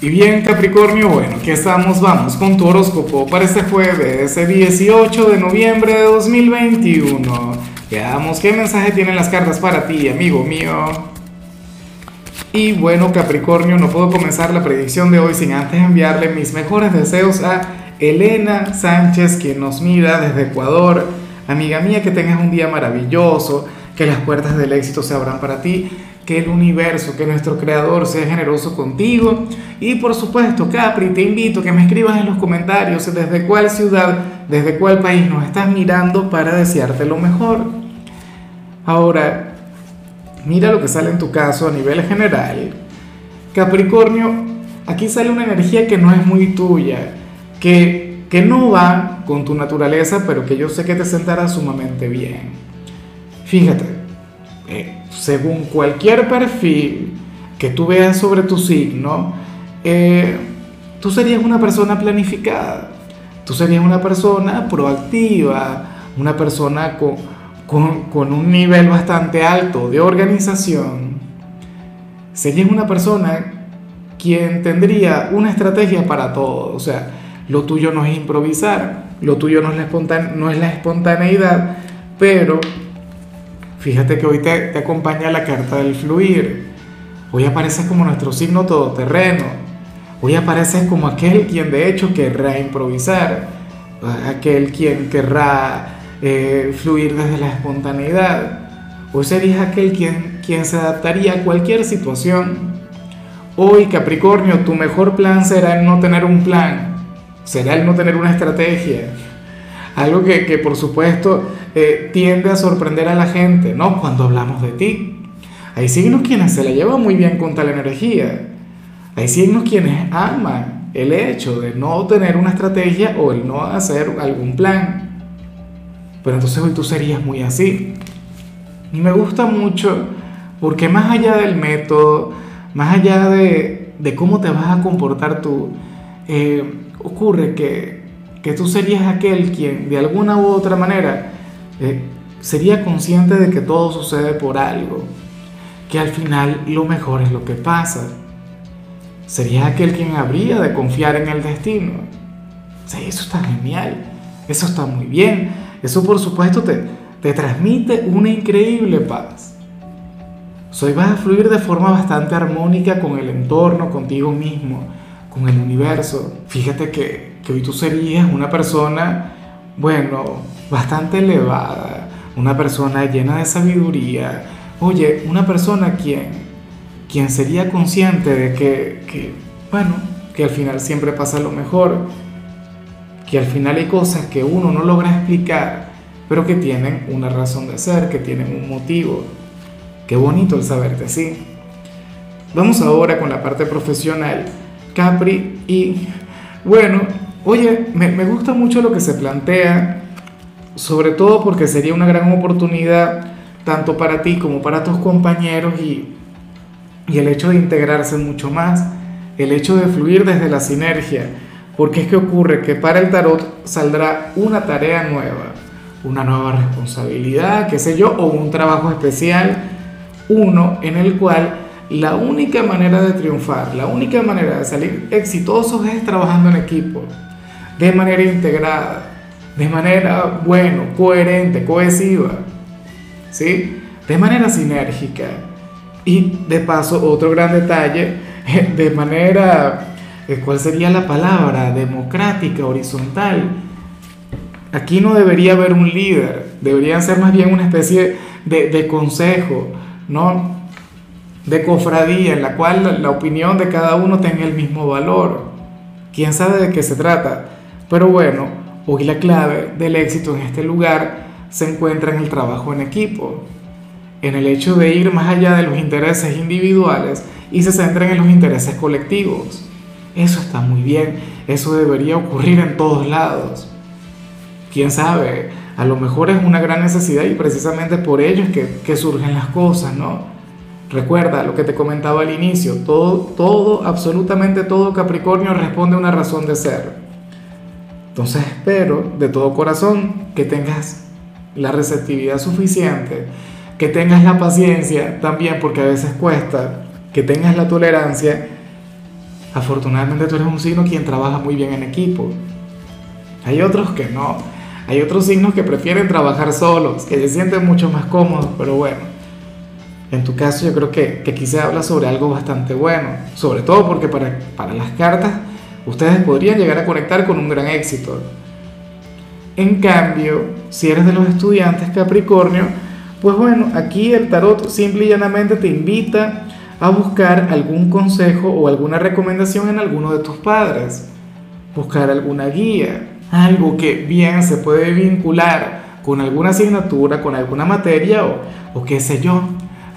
Y bien Capricornio, bueno, aquí estamos, vamos con tu horóscopo para este jueves, ese 18 de noviembre de 2021. Veamos qué mensaje tienen las cartas para ti, amigo mío. Y bueno Capricornio, no puedo comenzar la predicción de hoy sin antes enviarle mis mejores deseos a Elena Sánchez, quien nos mira desde Ecuador. Amiga mía, que tengas un día maravilloso, que las puertas del éxito se abran para ti que el universo, que nuestro creador sea generoso contigo. Y por supuesto, Capri, te invito a que me escribas en los comentarios desde cuál ciudad, desde cuál país nos estás mirando para desearte lo mejor. Ahora, mira lo que sale en tu caso a nivel general. Capricornio, aquí sale una energía que no es muy tuya, que, que no va con tu naturaleza, pero que yo sé que te sentará sumamente bien. Fíjate, eh, según cualquier perfil que tú veas sobre tu signo, eh, tú serías una persona planificada, tú serías una persona proactiva, una persona con, con, un nivel bastante alto de organización. Serías una persona quien tendría una estrategia para todo, o sea, lo tuyo no es improvisar, lo tuyo no es la, no es la espontaneidad, pero Fíjate que hoy te, acompaña la carta del fluir. Hoy apareces como nuestro signo todoterreno. Hoy apareces como aquel quien de hecho querrá improvisar, aquel quien querrá eh, fluir desde la espontaneidad. Hoy serías aquel quien, quien se adaptaría a cualquier situación. Hoy, Capricornio, tu mejor plan será el no tener un plan, será el no tener una estrategia, algo que, que por supuesto eh, tiende a sorprender a la gente, ¿no? Cuando hablamos de ti. Hay signos quienes se la llevan muy bien con tal energía. Hay signos quienes aman el hecho de no tener una estrategia o el no hacer algún plan. Pero entonces hoy tú serías muy así. Y me gusta mucho porque más allá del método, más allá de, de cómo te vas a comportar tú, eh, ocurre que que tú serías aquel quien de alguna u otra manera eh, sería consciente de que todo sucede por algo, que al final lo mejor es lo que pasa. Serías aquel quien habría de confiar en el destino. Sí, eso está genial, eso está muy bien, eso por supuesto te, te transmite una increíble paz. Soy vas a fluir de forma bastante armónica con el entorno, contigo mismo, con el universo. Fíjate que que hoy tú serías una persona, bueno, bastante elevada, una persona llena de sabiduría, oye, una persona quien, quien sería consciente de que, que, bueno, que al final siempre pasa lo mejor, que al final hay cosas que uno no logra explicar, pero que tienen una razón de ser, que tienen un motivo. Qué bonito el saberte así. Vamos ahora con la parte profesional, Capri, y bueno, Oye, me, gusta mucho lo que se plantea, sobre todo porque sería una gran oportunidad tanto para ti como para tus compañeros y, y el hecho de integrarse mucho más, el hecho de fluir desde la sinergia, porque es que ocurre que para el tarot saldrá una tarea nueva, una nueva responsabilidad, qué sé yo, o un trabajo especial, uno en el cual la única manera de triunfar, la única manera de salir exitosos es trabajando en equipo de manera integrada, de manera, bueno, coherente, cohesiva, ¿sí? De manera sinérgica. Y de paso, otro gran detalle, de manera, eh, ¿cuál sería la palabra? Democrática, horizontal. Aquí no debería haber un líder, deberían ser más bien una especie de, de consejo, ¿no? De cofradía, en la cual la opinión de cada uno tenga el mismo valor. ¿Quién sabe de qué se trata? Pero bueno, hoy la clave del éxito en este lugar se encuentra en el trabajo en equipo, en el hecho de ir más allá de los intereses individuales y se centren en los intereses colectivos. Eso está muy bien, eso debería ocurrir en todos lados. Quién sabe, a lo mejor es una gran necesidad y precisamente por ello es que, que surgen las cosas, ¿no? Recuerda lo que te comentaba al inicio, todo, todo, absolutamente todo Capricornio responde a una razón de ser. Entonces espero de todo corazón que tengas la receptividad suficiente, que tengas la paciencia también, porque a veces cuesta, que tengas la tolerancia afortunadamente tú eres un signo quien trabaja muy bien en equipo. Hay otros que no. Hay otros signos que prefieren trabajar solos, que se sienten mucho más cómodos, pero bueno. En tu caso yo creo que, que aquí se habla sobre algo bastante bueno, sobre todo porque para, para las cartas ustedes podrían llegar a conectar con un gran éxito. En cambio, si eres de los estudiantes Capricornio, pues bueno, aquí el tarot simple y llanamente te invita a buscar algún consejo o alguna recomendación en alguno de tus padres, buscar alguna guía, algo que bien se puede vincular con alguna asignatura, con alguna materia o, o qué sé yo,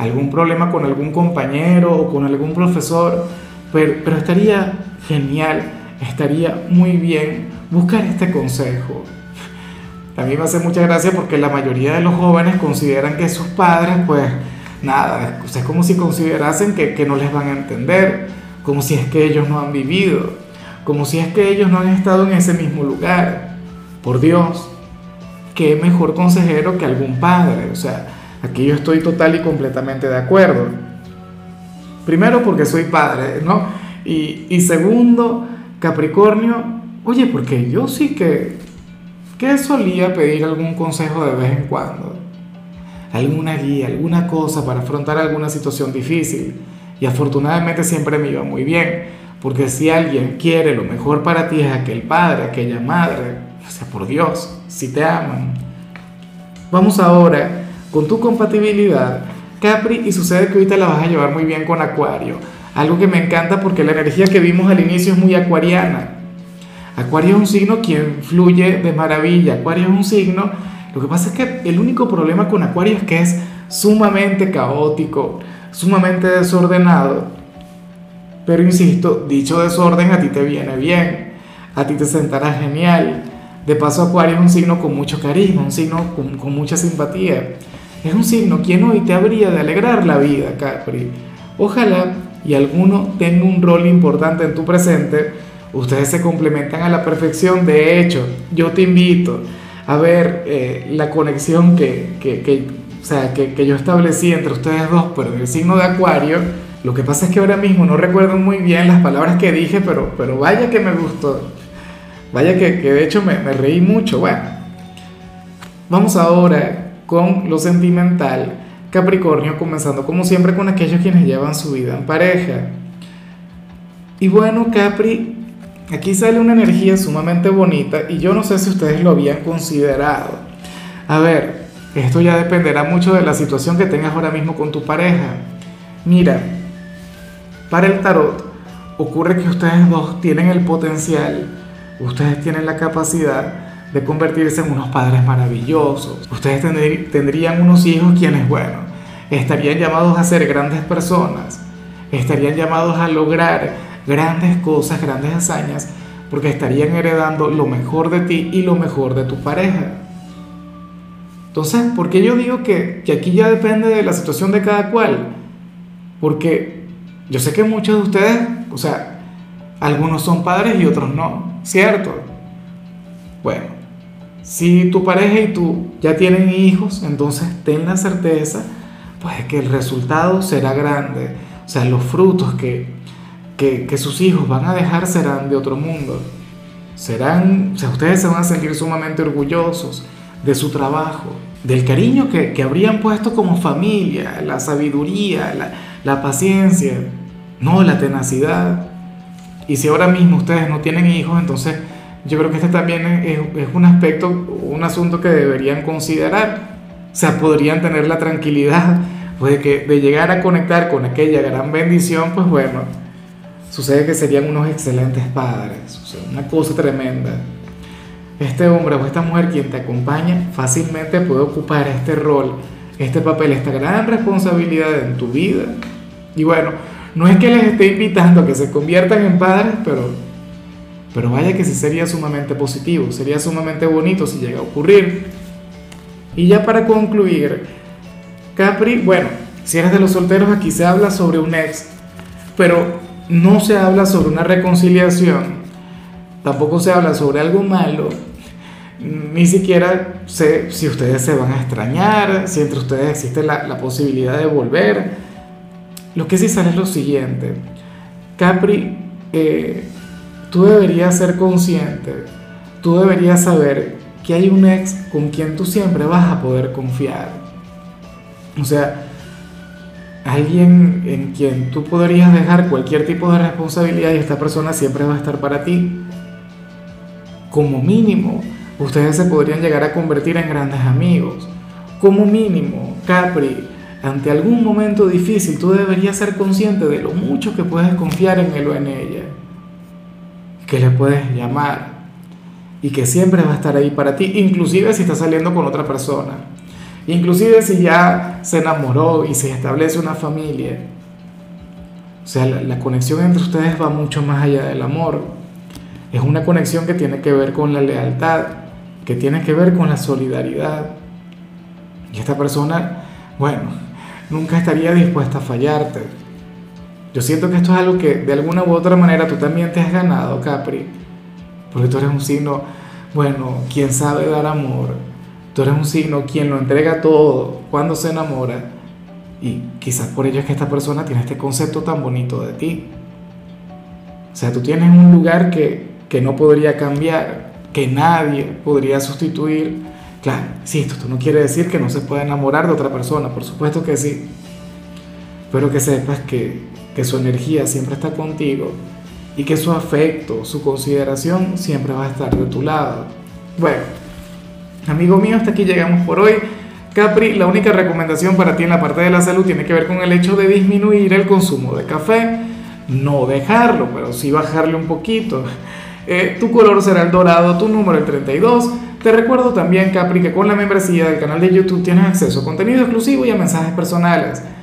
algún problema con algún compañero o con algún profesor, pero, pero estaría genial, estaría muy bien buscar este consejo. A mí me hace mucha gracia porque la mayoría de los jóvenes consideran que sus padres, pues nada, es como si considerasen que, que no les van a entender, como si es que ellos no han vivido, como si es que ellos no han estado en ese mismo lugar. Por Dios, qué mejor consejero que algún padre, o sea, aquí yo estoy total y completamente de acuerdo. Primero porque soy padre, ¿no? Y, segundo, Capricornio, oye, porque yo sí que, que solía pedir algún consejo de vez en cuando, alguna guía, alguna cosa para afrontar alguna situación difícil. Y afortunadamente siempre me iba muy bien, porque si alguien quiere lo mejor para ti es aquel padre, aquella madre, o sea, por Dios, si te aman. Vamos ahora con tu compatibilidad, Capri, y sucede que ahorita la vas a llevar muy bien con Acuario. Algo que me encanta porque la energía que vimos al inicio es muy acuariana. Acuario es un signo quien fluye de maravilla. Acuario es un signo. Lo que pasa es que el único problema con Acuario es que es sumamente caótico, sumamente desordenado. Pero insisto, dicho desorden a ti te viene bien, a ti te sentará genial. De paso, Acuario es un signo con mucho carisma, un signo con, con mucha simpatía. Es un signo quien hoy te habría de alegrar la vida, Capri. Ojalá y alguno tenga un rol importante en tu presente Ustedes se complementan a la perfección. De hecho, yo te invito a ver eh, la conexión que, o sea, que, yo establecí entre ustedes dos, pero el signo de Acuario. Lo que pasa es que ahora mismo no recuerdo muy bien las palabras que dije, pero, pero vaya que me gustó. Vaya que, que de hecho me, me reí mucho. Bueno, vamos ahora con lo sentimental. Capricornio, comenzando como siempre con aquellos quienes llevan su vida en pareja. Y bueno, Capri, Aquí sale una energía sumamente bonita y yo no sé si ustedes lo habían considerado. A ver, esto ya dependerá mucho de la situación que tengas ahora mismo con tu pareja. Mira, para el tarot ocurre que ustedes dos tienen el potencial, ustedes tienen la capacidad de convertirse en unos padres maravillosos. Ustedes tendrían unos hijos quienes, bueno, estarían llamados a ser grandes personas, estarían llamados a lograr grandes cosas, grandes hazañas, porque estarían heredando lo mejor de ti y lo mejor de tu pareja. Entonces, ¿por qué yo digo que, que aquí ya depende de la situación de cada cual? Porque yo sé que muchos de ustedes, o sea, algunos son padres y otros no, ¿cierto? Bueno, si tu pareja y tú ya tienen hijos, entonces ten la certeza, pues que el resultado será grande. O sea, los frutos que, que, sus hijos van a dejar serán de otro mundo. Serán, o sea, ustedes se van a sentir sumamente orgullosos de su trabajo, del cariño que, que habrían puesto como familia, la sabiduría, la, la paciencia, no la tenacidad. Y si ahora mismo ustedes no tienen hijos, entonces yo creo que este también es, es, un aspecto, un asunto que deberían considerar. O sea, podrían tener la tranquilidad pues, de, que, de llegar a conectar con aquella gran bendición, pues bueno, sucede que serían unos excelentes padres, o sea, una cosa tremenda. Este hombre o esta mujer quien te acompaña fácilmente puede ocupar este rol, este papel, esta gran responsabilidad en tu vida. Y bueno, no es que les esté invitando a que se conviertan en padres, pero, pero vaya que sí sería sumamente positivo, sería sumamente bonito si llega a ocurrir. Y ya para concluir, Capri, bueno, si eres de los solteros, aquí se habla sobre un ex, pero no se habla sobre una reconciliación, tampoco se habla sobre algo malo, ni siquiera sé si ustedes se van a extrañar, si entre ustedes existe la, posibilidad de volver. Lo que sí sale es lo siguiente, Capri, eh, tú deberías ser consciente, tú deberías saber que hay un ex con quien tú siempre vas a poder confiar. O sea, alguien en quien tú podrías dejar cualquier tipo de responsabilidad y esta persona siempre va a estar para ti. Como mínimo, ustedes se podrían llegar a convertir en grandes amigos. Como mínimo, Capri, ante algún momento difícil, tú deberías ser consciente de lo mucho que puedes confiar en él o en ella. Que le puedes llamar y que siempre va a estar ahí para ti, inclusive si está saliendo con otra persona. Inclusive si ya se enamoró y se establece una familia. O sea, la, la, conexión entre ustedes va mucho más allá del amor. Es una conexión que tiene que ver con la lealtad, que tiene que ver con la solidaridad. Y esta persona, bueno, nunca estaría dispuesta a fallarte. Yo siento que esto es algo que de alguna u otra manera tú también te has ganado, Capri. Porque tú eres un signo, bueno, quien sabe dar amor, Tú eres un signo quien lo entrega todo cuando se enamora y quizás por ello es que esta persona tiene este concepto tan bonito de ti. O sea, tú tienes un lugar que, que no podría cambiar, que nadie podría sustituir. Claro, sí, esto no quiere decir que no se pueda enamorar de otra persona, por supuesto que sí. Pero que sepas que, que su energía siempre está contigo y que su afecto, su consideración siempre va a estar de tu lado. Bueno, Amigo mío, hasta aquí llegamos por hoy. Capri, la única recomendación para ti en la parte de la salud tiene que ver con el hecho de disminuir el consumo de café. No dejarlo, pero sí bajarle un poquito. Eh, tu color será el dorado, tu número el 32. Te recuerdo también, Capri, que con la membresía del canal de YouTube tienes acceso a contenido exclusivo y a mensajes personales.